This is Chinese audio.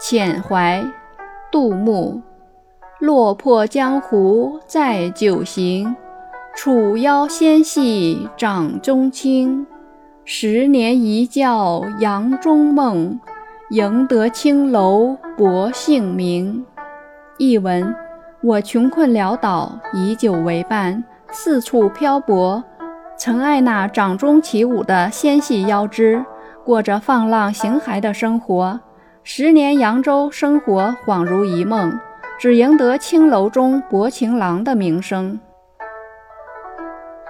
遣怀，杜牧。落魄江湖再酒行，楚腰纤细掌中轻。十年一觉扬中梦，赢得青楼薄幸名。译文：我穷困潦倒，以酒为伴，四处漂泊，曾爱那掌中起舞的纤细腰肢，过着放浪形骸的生活。十年扬州生活恍如一梦。只赢得青楼中薄情郎的名声。